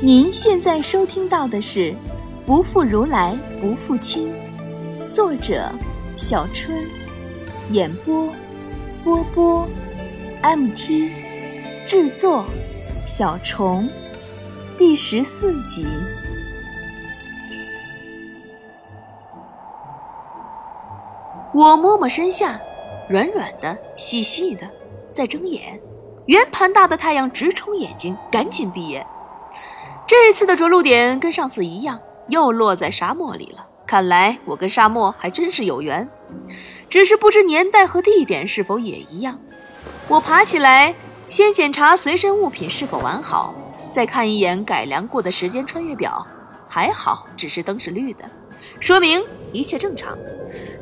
您现在收听到的是《不负如来不负卿》，作者小春，演播波波，MT，制作小虫，第十四集。我摸摸身下，软软的，细细的，在睁眼。圆盘大的太阳直冲眼睛，赶紧闭眼。这次的着陆点跟上次一样，又落在沙漠里了。看来我跟沙漠还真是有缘，只是不知年代和地点是否也一样。我爬起来，先检查随身物品是否完好，再看一眼改良过的时间穿越表，还好，只是灯是绿的，说明一切正常。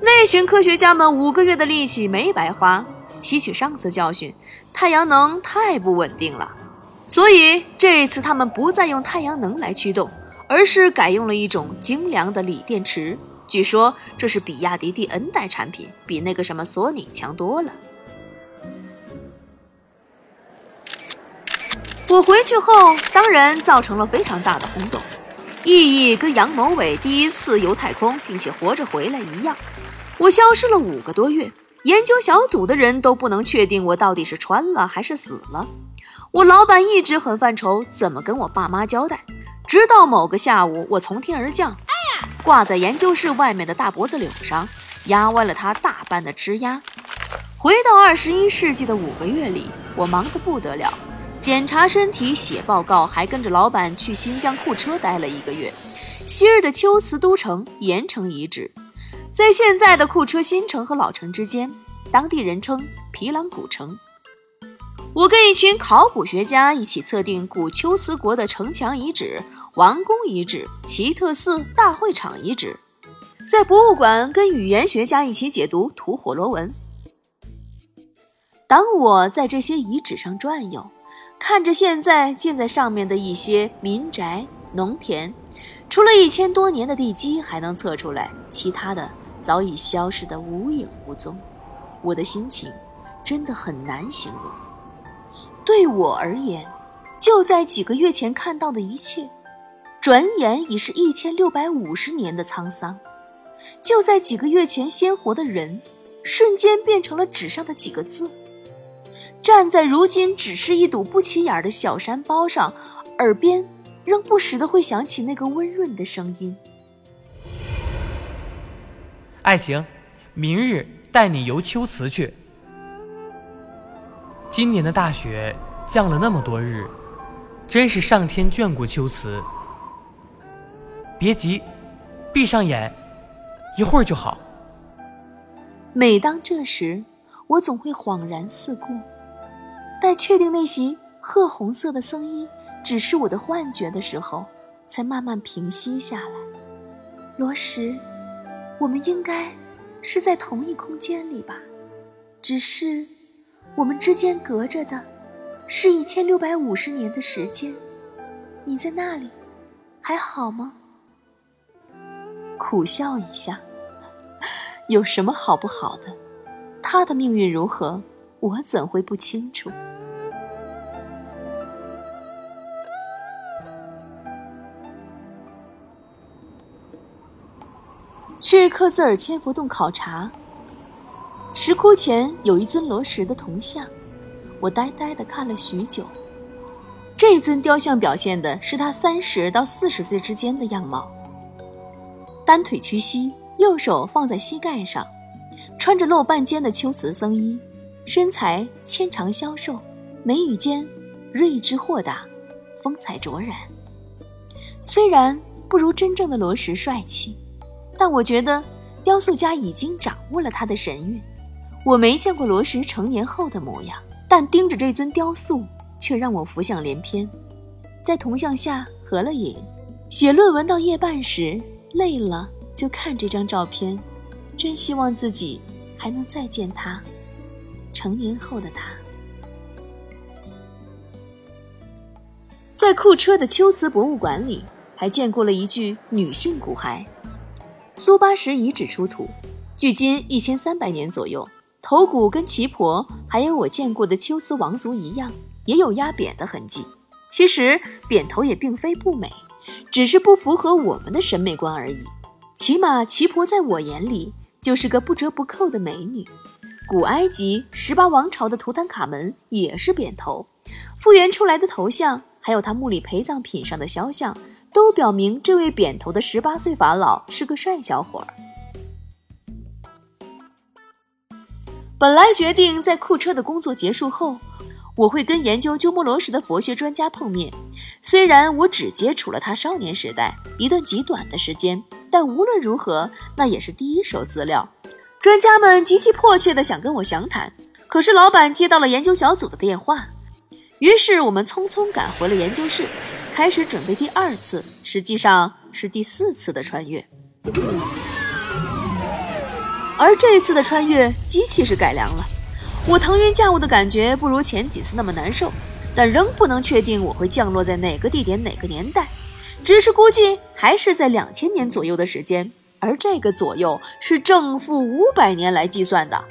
那群科学家们五个月的力气没白花。吸取上次教训，太阳能太不稳定了，所以这一次他们不再用太阳能来驱动，而是改用了一种精良的锂电池。据说这是比亚迪第 N 代产品，比那个什么索尼强多了。我回去后，当然造成了非常大的轰动，意义跟杨某伟第一次游太空并且活着回来一样。我消失了五个多月。研究小组的人都不能确定我到底是穿了还是死了。我老板一直很犯愁，怎么跟我爸妈交代。直到某个下午，我从天而降，挂在研究室外面的大脖子柳上，压弯了他大半的枝丫。回到二十一世纪的五个月里，我忙得不得了，检查身体、写报告，还跟着老板去新疆库车待了一个月。昔日的秋瓷都城、盐城遗址。在现在的库车新城和老城之间，当地人称皮朗古城。我跟一群考古学家一起测定古龟兹国的城墙遗址、王宫遗址、奇特寺大会场遗址，在博物馆跟语言学家一起解读吐火罗文。当我在这些遗址上转悠，看着现在建在上面的一些民宅、农田，除了一千多年的地基还能测出来，其他的。早已消失得无影无踪，我的心情真的很难形容。对我而言，就在几个月前看到的一切，转眼已是一千六百五十年的沧桑；就在几个月前鲜活的人，瞬间变成了纸上的几个字。站在如今只是一堵不起眼的小山包上，耳边仍不时的会响起那个温润的声音。爱情，明日带你游秋词去。今年的大雪降了那么多日，真是上天眷顾秋瓷。别急，闭上眼，一会儿就好。每当这时，我总会恍然四顾，待确定那袭褐红色的僧衣只是我的幻觉的时候，才慢慢平息下来。罗什。我们应该是在同一空间里吧，只是我们之间隔着的是一千六百五十年的时间。你在那里还好吗？苦笑一下，有什么好不好的？他的命运如何，我怎会不清楚？去克孜尔千佛洞考察。石窟前有一尊罗什的铜像，我呆呆地看了许久。这尊雕像表现的是他三十到四十岁之间的样貌。单腿屈膝，右手放在膝盖上，穿着露半肩的秋瓷僧衣，身材纤长消瘦，眉宇间睿智豁达，风采卓然。虽然不如真正的罗什帅气。但我觉得，雕塑家已经掌握了他的神韵。我没见过罗什成年后的模样，但盯着这尊雕塑，却让我浮想联翩。在铜像下合了影，写论文到夜半时，累了就看这张照片，真希望自己还能再见他，成年后的他。在库车的秋瓷博物馆里，还见过了一具女性骨骸。苏巴什遗址出土，距今一千三百年左右。头骨跟旗婆，还有我见过的秋瓷王族一样，也有压扁的痕迹。其实扁头也并非不美，只是不符合我们的审美观而已。起码奇婆在我眼里就是个不折不扣的美女。古埃及十八王朝的图坦卡门也是扁头，复原出来的头像，还有他墓里陪葬品上的肖像，都表明这位扁头的十八岁法老是个帅小伙儿。本来决定在库车的工作结束后，我会跟研究鸠摩罗什的佛学专家碰面。虽然我只接触了他少年时代一段极短的时间，但无论如何，那也是第一手资料。专家们极其迫切地想跟我详谈，可是老板接到了研究小组的电话，于是我们匆匆赶回了研究室，开始准备第二次，实际上是第四次的穿越。而这次的穿越，机器是改良了。我腾云驾雾的感觉不如前几次那么难受，但仍不能确定我会降落在哪个地点、哪个年代，只是估计还是在两千年左右的时间。而这个左右是正负五百年来计算的，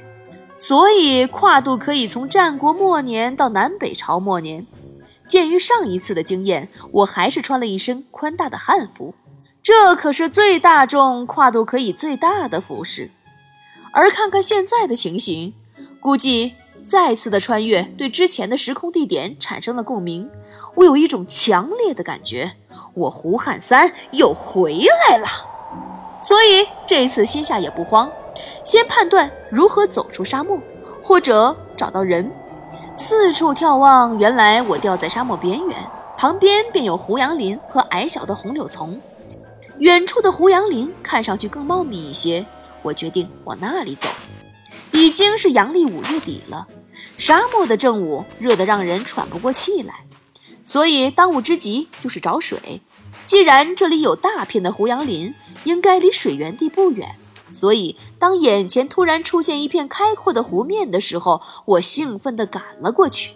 所以跨度可以从战国末年到南北朝末年。鉴于上一次的经验，我还是穿了一身宽大的汉服，这可是最大众、跨度可以最大的服饰。而看看现在的情形，估计再次的穿越对之前的时空地点产生了共鸣。我有一种强烈的感觉，我胡汉三又回来了。所以这一次心下也不慌，先判断如何走出沙漠，或者找到人。四处眺望，原来我掉在沙漠边缘，旁边便有胡杨林和矮小的红柳丛。远处的胡杨林看上去更茂密一些。我决定往那里走。已经是阳历五月底了，沙漠的正午热得让人喘不过气来，所以当务之急就是找水。既然这里有大片的胡杨林，应该离水源地不远，所以当眼前突然出现一片开阔的湖面的时候，我兴奋地赶了过去。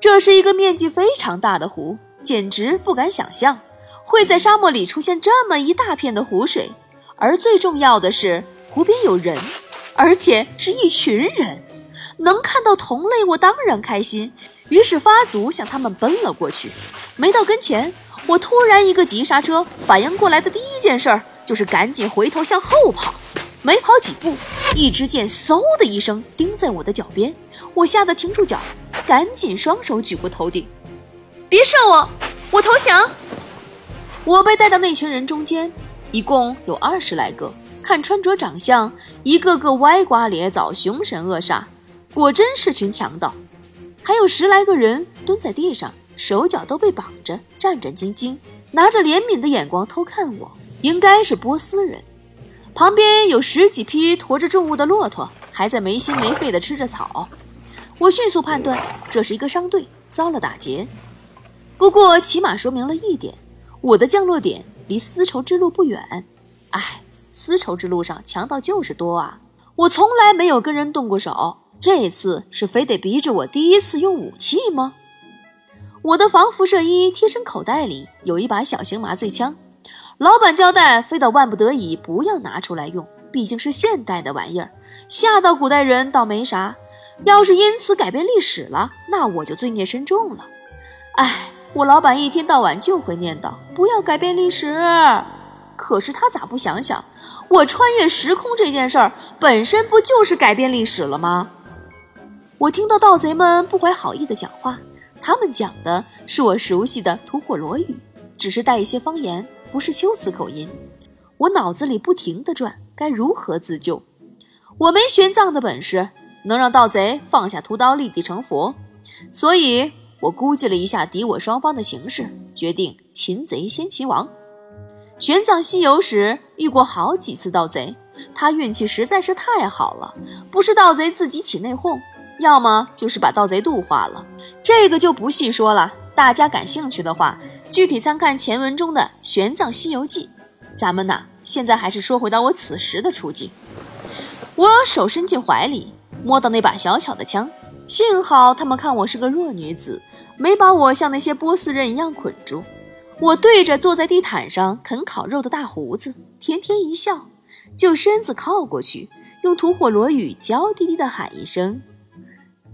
这是一个面积非常大的湖，简直不敢想象会在沙漠里出现这么一大片的湖水。而最重要的是，湖边有人，而且是一群人。能看到同类，我当然开心，于是发足向他们奔了过去。没到跟前，我突然一个急刹车，反应过来的第一件事儿就是赶紧回头向后跑。没跑几步，一支箭嗖的一声钉在我的脚边，我吓得停住脚，赶紧双手举过头顶，别射我，我投降。我被带到那群人中间。一共有二十来个，看穿着长相，一个个歪瓜裂枣、凶神恶煞，果真是群强盗。还有十来个人蹲在地上，手脚都被绑着，战战兢兢，拿着怜悯的眼光偷看我，应该是波斯人。旁边有十几匹驮着重物的骆驼，还在没心没肺地吃着草。我迅速判断，这是一个商队遭了打劫。不过起码说明了一点，我的降落点。离丝绸之路不远，哎，丝绸之路上强盗就是多啊！我从来没有跟人动过手，这次是非得逼着我第一次用武器吗？我的防辐射衣贴身口袋里有一把小型麻醉枪，老板交代，非到万不得已不要拿出来用，毕竟是现代的玩意儿，吓到古代人倒没啥，要是因此改变历史了，那我就罪孽深重了。哎。我老板一天到晚就会念叨不要改变历史，可是他咋不想想，我穿越时空这件事儿本身不就是改变历史了吗？我听到盗贼们不怀好意的讲话，他们讲的是我熟悉的吐火罗语，只是带一些方言，不是修辞口音。我脑子里不停地转，该如何自救？我没玄奘的本事，能让盗贼放下屠刀立地成佛，所以。我估计了一下敌我双方的形势，决定擒贼先擒王。玄奘西游时遇过好几次盗贼，他运气实在是太好了，不是盗贼自己起内讧，要么就是把盗贼度化了。这个就不细说了，大家感兴趣的话，具体参看前文中的《玄奘西游记》。咱们呢，现在还是说回到我此时的处境。我手伸进怀里，摸到那把小巧的枪。幸好他们看我是个弱女子，没把我像那些波斯人一样捆住。我对着坐在地毯上啃烤肉的大胡子甜甜一笑，就身子靠过去，用吐火罗语娇滴滴地喊一声：“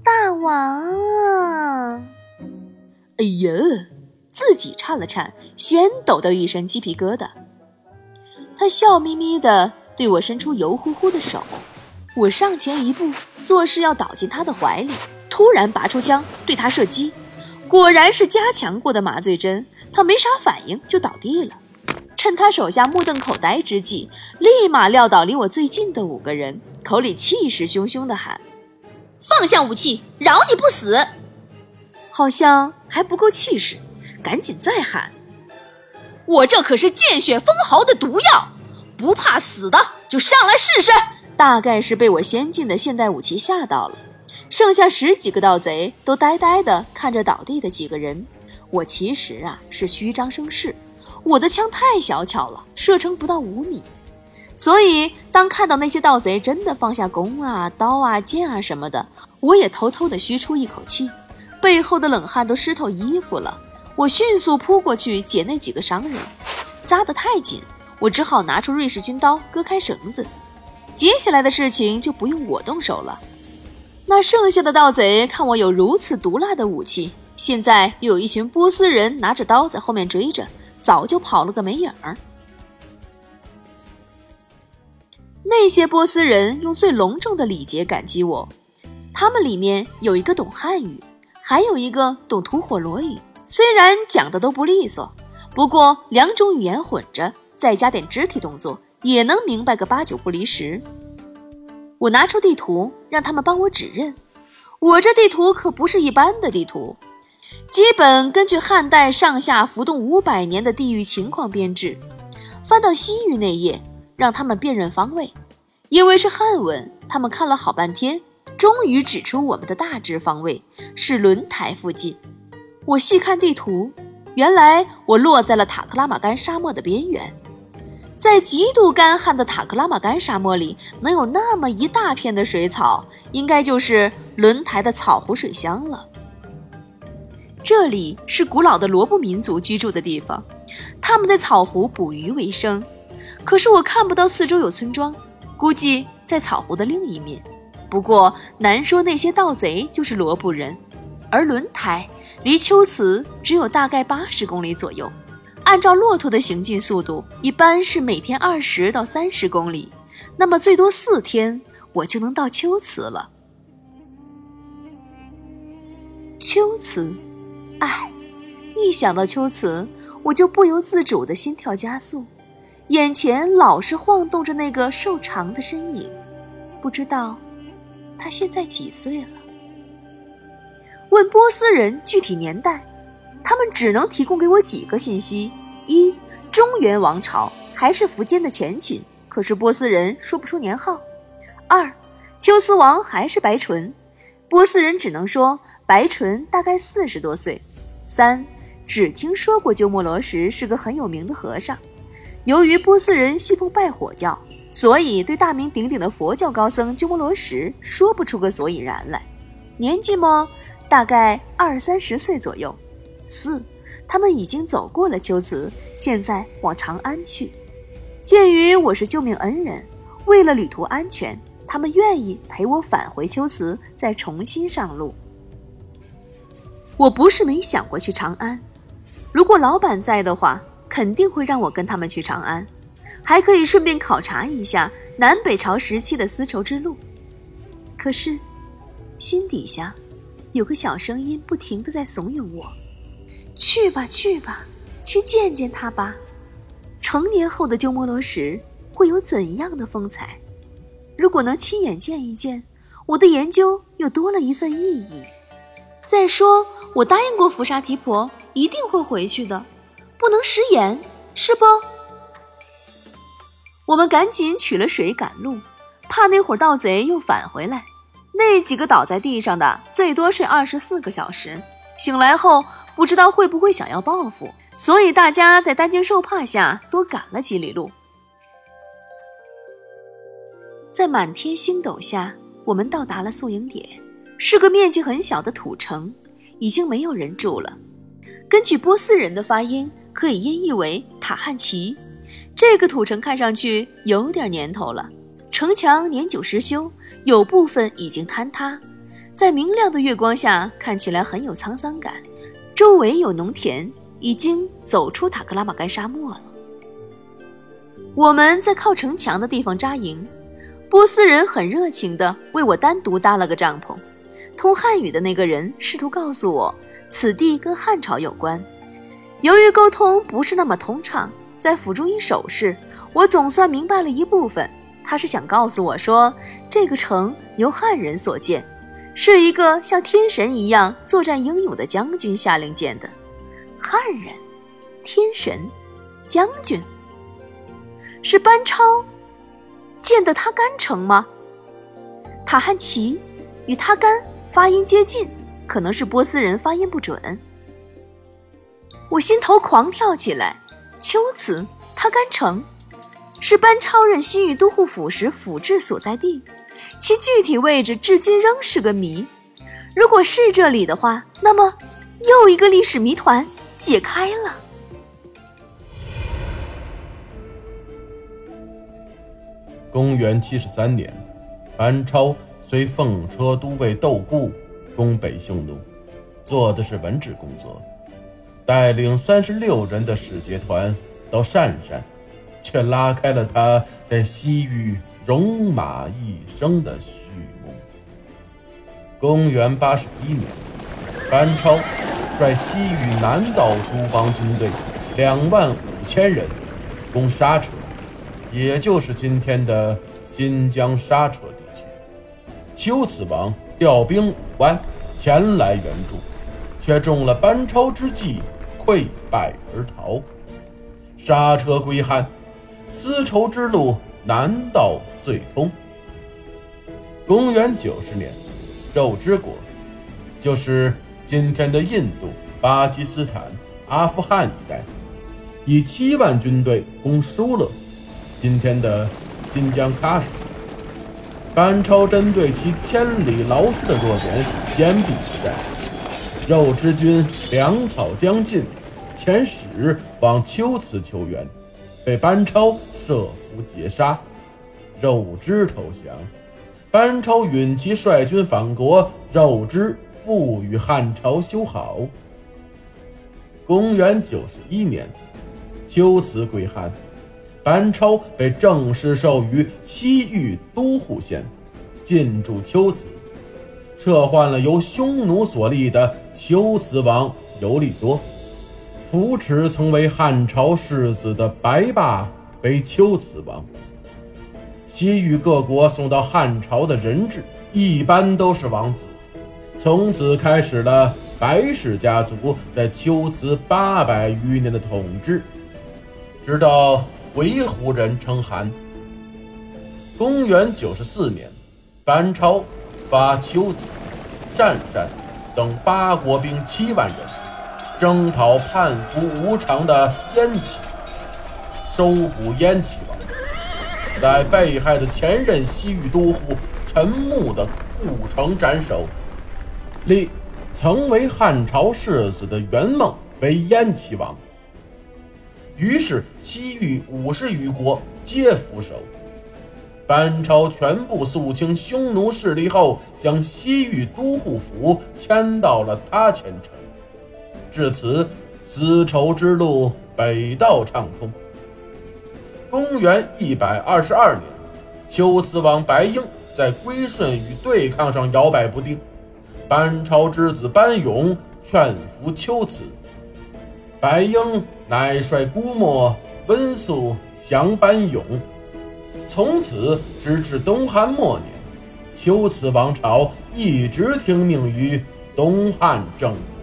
大王！”哎呀，自己颤了颤，先抖到一身鸡皮疙瘩。他笑眯眯地对我伸出油乎乎的手，我上前一步，做势要倒进他的怀里，突然拔出枪对他射击，果然是加强过的麻醉针，他没啥反应就倒地了。趁他手下目瞪口呆之际，立马撂倒离我最近的五个人，口里气势汹汹地喊：“放下武器，饶你不死！”好像还不够气势，赶紧再喊：“我这可是见血封喉的毒药，不怕死的就上来试试！”大概是被我先进的现代武器吓到了，剩下十几个盗贼都呆呆地看着倒地的几个人。我其实啊是虚张声势。我的枪太小巧了，射程不到五米，所以当看到那些盗贼真的放下弓啊、刀啊、剑啊什么的，我也偷偷的吁出一口气，背后的冷汗都湿透衣服了。我迅速扑过去解那几个伤人，扎得太紧，我只好拿出瑞士军刀割开绳子。接下来的事情就不用我动手了。那剩下的盗贼看我有如此毒辣的武器，现在又有一群波斯人拿着刀在后面追着。早就跑了个没影儿。那些波斯人用最隆重的礼节感激我，他们里面有一个懂汉语，还有一个懂吐火罗语。虽然讲的都不利索，不过两种语言混着，再加点肢体动作，也能明白个八九不离十。我拿出地图，让他们帮我指认。我这地图可不是一般的地图。基本根据汉代上下浮动五百年的地域情况编制，翻到西域那页，让他们辨认方位。因为是汉文，他们看了好半天，终于指出我们的大致方位是轮台附近。我细看地图，原来我落在了塔克拉玛干沙漠的边缘。在极度干旱的塔克拉玛干沙漠里，能有那么一大片的水草，应该就是轮台的草湖水乡了。这里是古老的罗布民族居住的地方，他们在草湖捕鱼为生。可是我看不到四周有村庄，估计在草湖的另一面。不过难说那些盗贼就是罗布人。而轮台离秋瓷只有大概八十公里左右，按照骆驼的行进速度，一般是每天二十到三十公里。那么最多四天，我就能到秋瓷了。秋瓷。唉，一想到秋瓷，我就不由自主的心跳加速，眼前老是晃动着那个瘦长的身影，不知道他现在几岁了。问波斯人具体年代，他们只能提供给我几个信息：一，中原王朝还是苻坚的前秦，可是波斯人说不出年号；二，秋瓷王还是白纯，波斯人只能说。白纯大概四十多岁，三只听说过鸠摩罗什是个很有名的和尚。由于波斯人信奉拜火教，所以对大名鼎鼎的佛教高僧鸠摩罗什说不出个所以然来。年纪么，大概二三十岁左右。四，他们已经走过了秋瓷，现在往长安去。鉴于我是救命恩人，为了旅途安全，他们愿意陪我返回秋瓷，再重新上路。我不是没想过去长安，如果老板在的话，肯定会让我跟他们去长安，还可以顺便考察一下南北朝时期的丝绸之路。可是，心底下有个小声音不停的在怂恿我：去吧，去吧，去见见他吧。成年后的鸠摩罗什会有怎样的风采？如果能亲眼见一见，我的研究又多了一份意义。再说。我答应过福沙提婆，一定会回去的，不能食言，是不？我们赶紧取了水赶路，怕那伙盗贼又返回来。那几个倒在地上的，最多睡二十四个小时，醒来后不知道会不会想要报复，所以大家在担惊受怕下多赶了几里路。在满天星斗下，我们到达了宿营点，是个面积很小的土城。已经没有人住了。根据波斯人的发音，可以音译为塔汉奇。这个土城看上去有点年头了，城墙年久失修，有部分已经坍塌，在明亮的月光下看起来很有沧桑感。周围有农田，已经走出塔克拉玛干沙漠了。我们在靠城墙的地方扎营，波斯人很热情地为我单独搭了个帐篷。通汉语的那个人试图告诉我，此地跟汉朝有关。由于沟通不是那么通畅，在辅助一手势，我总算明白了一部分。他是想告诉我说，这个城由汉人所建，是一个像天神一样作战英勇的将军下令建的。汉人，天神，将军。是班超建的他干城吗？塔汉奇与他干发音接近，可能是波斯人发音不准。我心头狂跳起来。秋瓷他干城是班超任西域都护府时府治所在地，其具体位置至今仍是个谜。如果是这里的话，那么又一个历史谜团解开了。公元七十三年，班超随奉车都尉窦固攻北匈奴，做的是文职工作，带领三十六人的使节团到鄯善，却拉开了他在西域戎马一生的序幕。公元八十一年，班超率西域南道诸邦军队两万五千人攻沙车。也就是今天的新疆沙车地区，丘子王调兵五万前来援助，却中了班超之计，溃败而逃。沙车归汉，丝绸之路南道遂通。公元九十年，肉之国，就是今天的印度、巴基斯坦、阿富汗一带，以七万军队攻疏勒。今天的新疆喀什，班超针对其千里劳师的弱点坚壁以战。肉之军粮草将尽，遣使往丘辞求援，被班超设伏截杀。肉之投降，班超允其率军返国，肉之复与汉朝修好。公元九十一年，丘辞归汉。班超被正式授予西域都护县，进驻龟兹，撤换了由匈奴所立的龟兹王尤利多，扶持曾为汉朝世子的白霸为龟兹王。西域各国送到汉朝的人质一般都是王子，从此开始了白氏家族在龟兹八百余年的统治，直到。回鹘人称汗。公元九十四年，班超发丘子、善善等八国兵七万人，征讨叛服无常的燕齐，收捕燕齐，在被害的前任西域都护陈穆的故城斩首，立曾为汉朝世子的元梦为燕齐王。于是，西域五十余国皆俯首。班超全部肃清匈奴势力后，将西域都护府迁到了他前城。至此，丝绸之路北道畅通。公元一百二十二年，丘辞王白婴在归顺与对抗上摇摆不定，班超之子班勇劝服丘辞。白婴乃率姑墨温宿降班勇，从此直至东汉末年，龟兹王朝一直听命于东汉政府。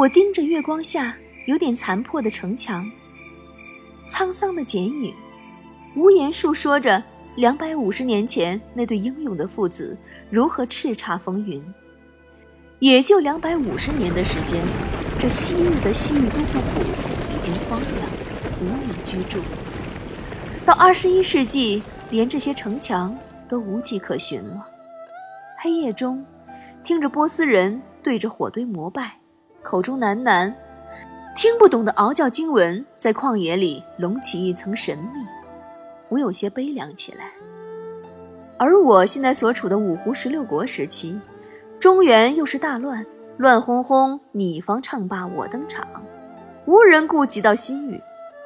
我盯着月光下有点残破的城墙，沧桑的剪影，无言述说着。两百五十年前，那对英勇的父子如何叱咤风云？也就两百五十年的时间，这昔日的西域都护府已经荒凉，无人居住。到二十一世纪，连这些城墙都无迹可寻了。黑夜中，听着波斯人对着火堆膜拜，口中喃喃听不懂的嗷叫经文，在旷野里隆起一层神秘。我有些悲凉起来。而我现在所处的五胡十六国时期，中原又是大乱，乱哄哄，你方唱罢我登场，无人顾及到西域，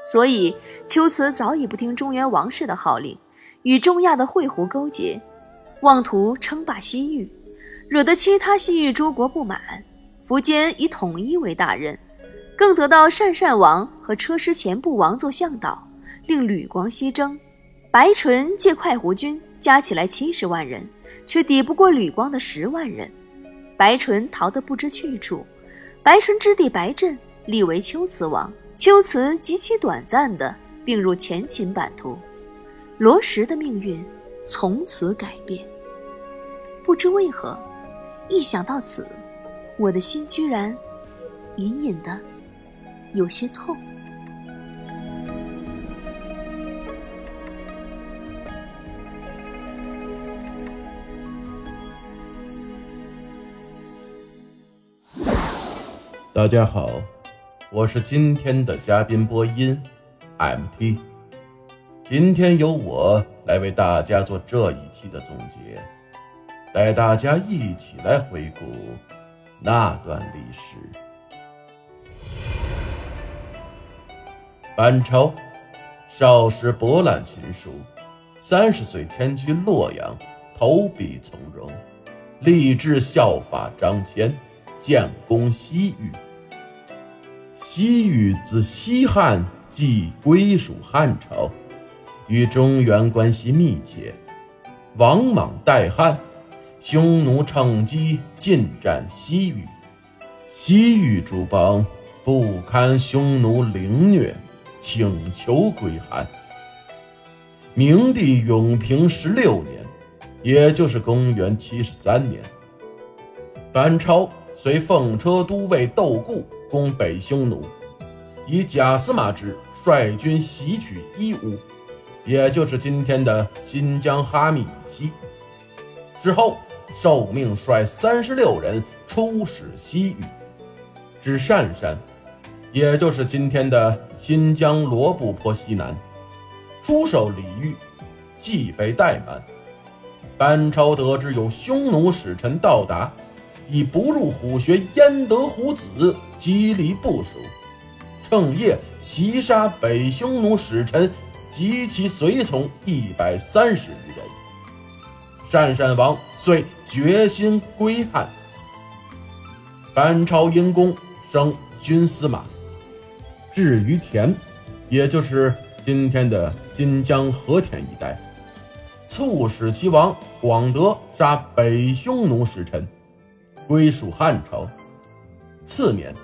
所以龟兹早已不听中原王室的号令，与中亚的会胡勾结，妄图称霸西域，惹得其他西域诸国不满。苻坚以统一为大任，更得到鄯善王和车师前部王做向导，令吕光西征。白纯借快胡军加起来七十万人，却抵不过吕光的十万人。白纯逃得不知去处，白纯之弟白振立为龟兹王，龟兹极其短暂地并入前秦版图，罗什的命运从此改变。不知为何，一想到此。我的心居然隐隐的有些痛。大家好，我是今天的嘉宾播音，MT。今天由我来为大家做这一期的总结，带大家一起来回顾。那段历史，班超少时博览群书，三十岁迁居洛阳，投笔从戎，立志效法张骞，建功西域。西域自西汉即归属汉朝，与中原关系密切，王莽代汉。匈奴趁机进占西域，西域诸邦不堪匈奴凌虐，请求归汉。明帝永平十六年，也就是公元七十三年，班超随奉车都尉窦固攻北匈奴，以贾司马之率军袭取伊吾，也就是今天的新疆哈密以西。之后。受命率三十六人出使西域，至鄯山，也就是今天的新疆罗布泊西南，出守李域，即被怠慢。班超得知有匈奴使臣到达，以不入虎穴焉得虎子，激励部署，趁夜袭杀北匈奴使臣及其随从一百三十余人。鄯善王遂决心归汉。班超因功升军司马，至于田，也就是今天的新疆和田一带，促使其王广德杀北匈奴使臣，归属汉朝。次年，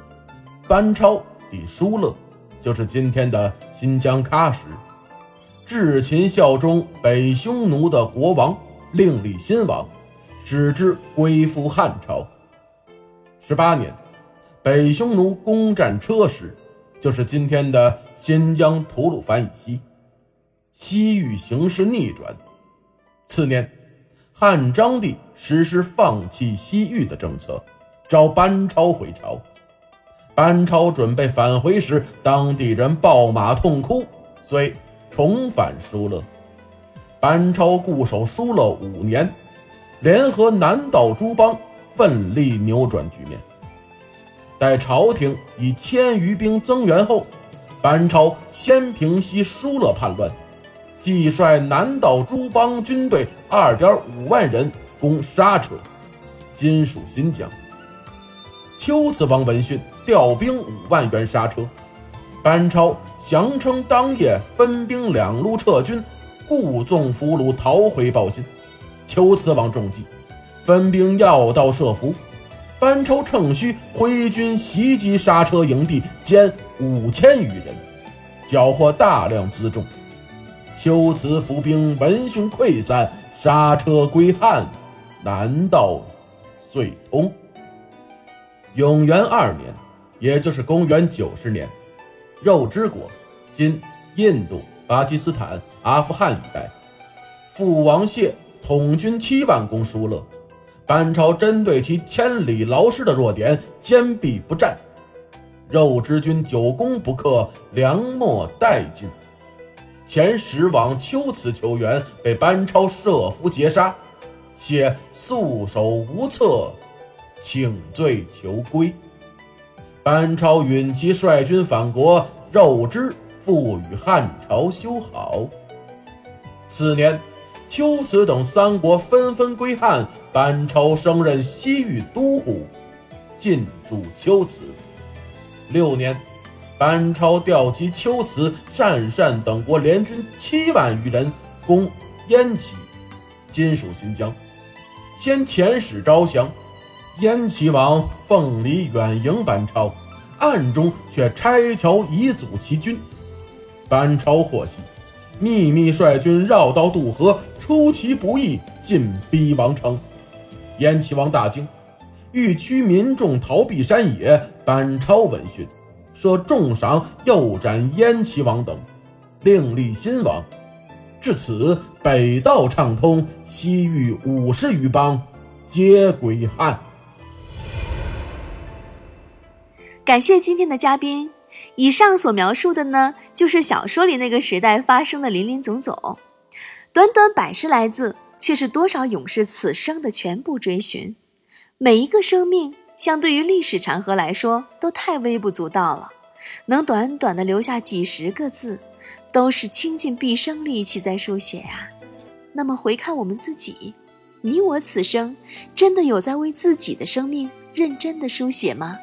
班超抵疏勒，就是今天的新疆喀什，至秦效忠北匈奴的国王。另立新王，使之归附汉朝。十八年，北匈奴攻占车师，就是今天的新疆吐鲁番以西，西域形势逆转。次年，汉章帝实施放弃西域的政策，召班超回朝。班超准备返回时，当地人暴马痛哭，遂重返疏勒。班超固守疏勒五年，联合南岛诸邦，奋力扭转局面。待朝廷以千余兵增援后，班超先平息疏勒叛乱，即率南岛诸邦军队二点五万人攻沙车（今属新疆）。龟兹王闻讯，调兵五万援沙车。班超降称当夜分兵两路撤军。故纵俘虏逃回报信，求此王中计，分兵要道设伏。班超趁虚挥军袭击刹车营地，歼五千余人，缴获大量辎重。秋辞伏兵闻讯溃散，刹车归汉，南道遂通。永元二年，也就是公元九十年，肉之国（今印度）。巴基斯坦、阿富汗一带，父王谢统军七万攻疏勒，班超针对其千里劳师的弱点，坚壁不战。肉之军久攻不克，粮秣殆尽。前十往秋瓷求援，被班超设伏截杀，写束手无策，请罪求归。班超允其率军反国，肉之复与汉朝修好。次年，龟兹等三国纷纷归汉，班超升任西域都护，进驻龟兹。六年。班超调集龟兹、鄯善等国联军七万余人攻燕齐，今属新疆。先遣使招降，燕齐王奉礼远迎班超，暗中却拆桥以阻其军。班超获悉，秘密率军绕道渡河，出其不意进逼王城。燕齐王大惊，欲驱民众逃避山野。班超闻讯。设重赏，诱斩燕齐王等，另立新王。至此，北道畅通，西域五十余邦皆归汉。感谢今天的嘉宾。以上所描述的呢，就是小说里那个时代发生的林林总总。短短百十来字，却是多少勇士此生的全部追寻。每一个生命。相对于历史长河来说，都太微不足道了。能短短的留下几十个字，都是倾尽毕生力气在书写啊。那么回看我们自己，你我此生真的有在为自己的生命认真的书写吗？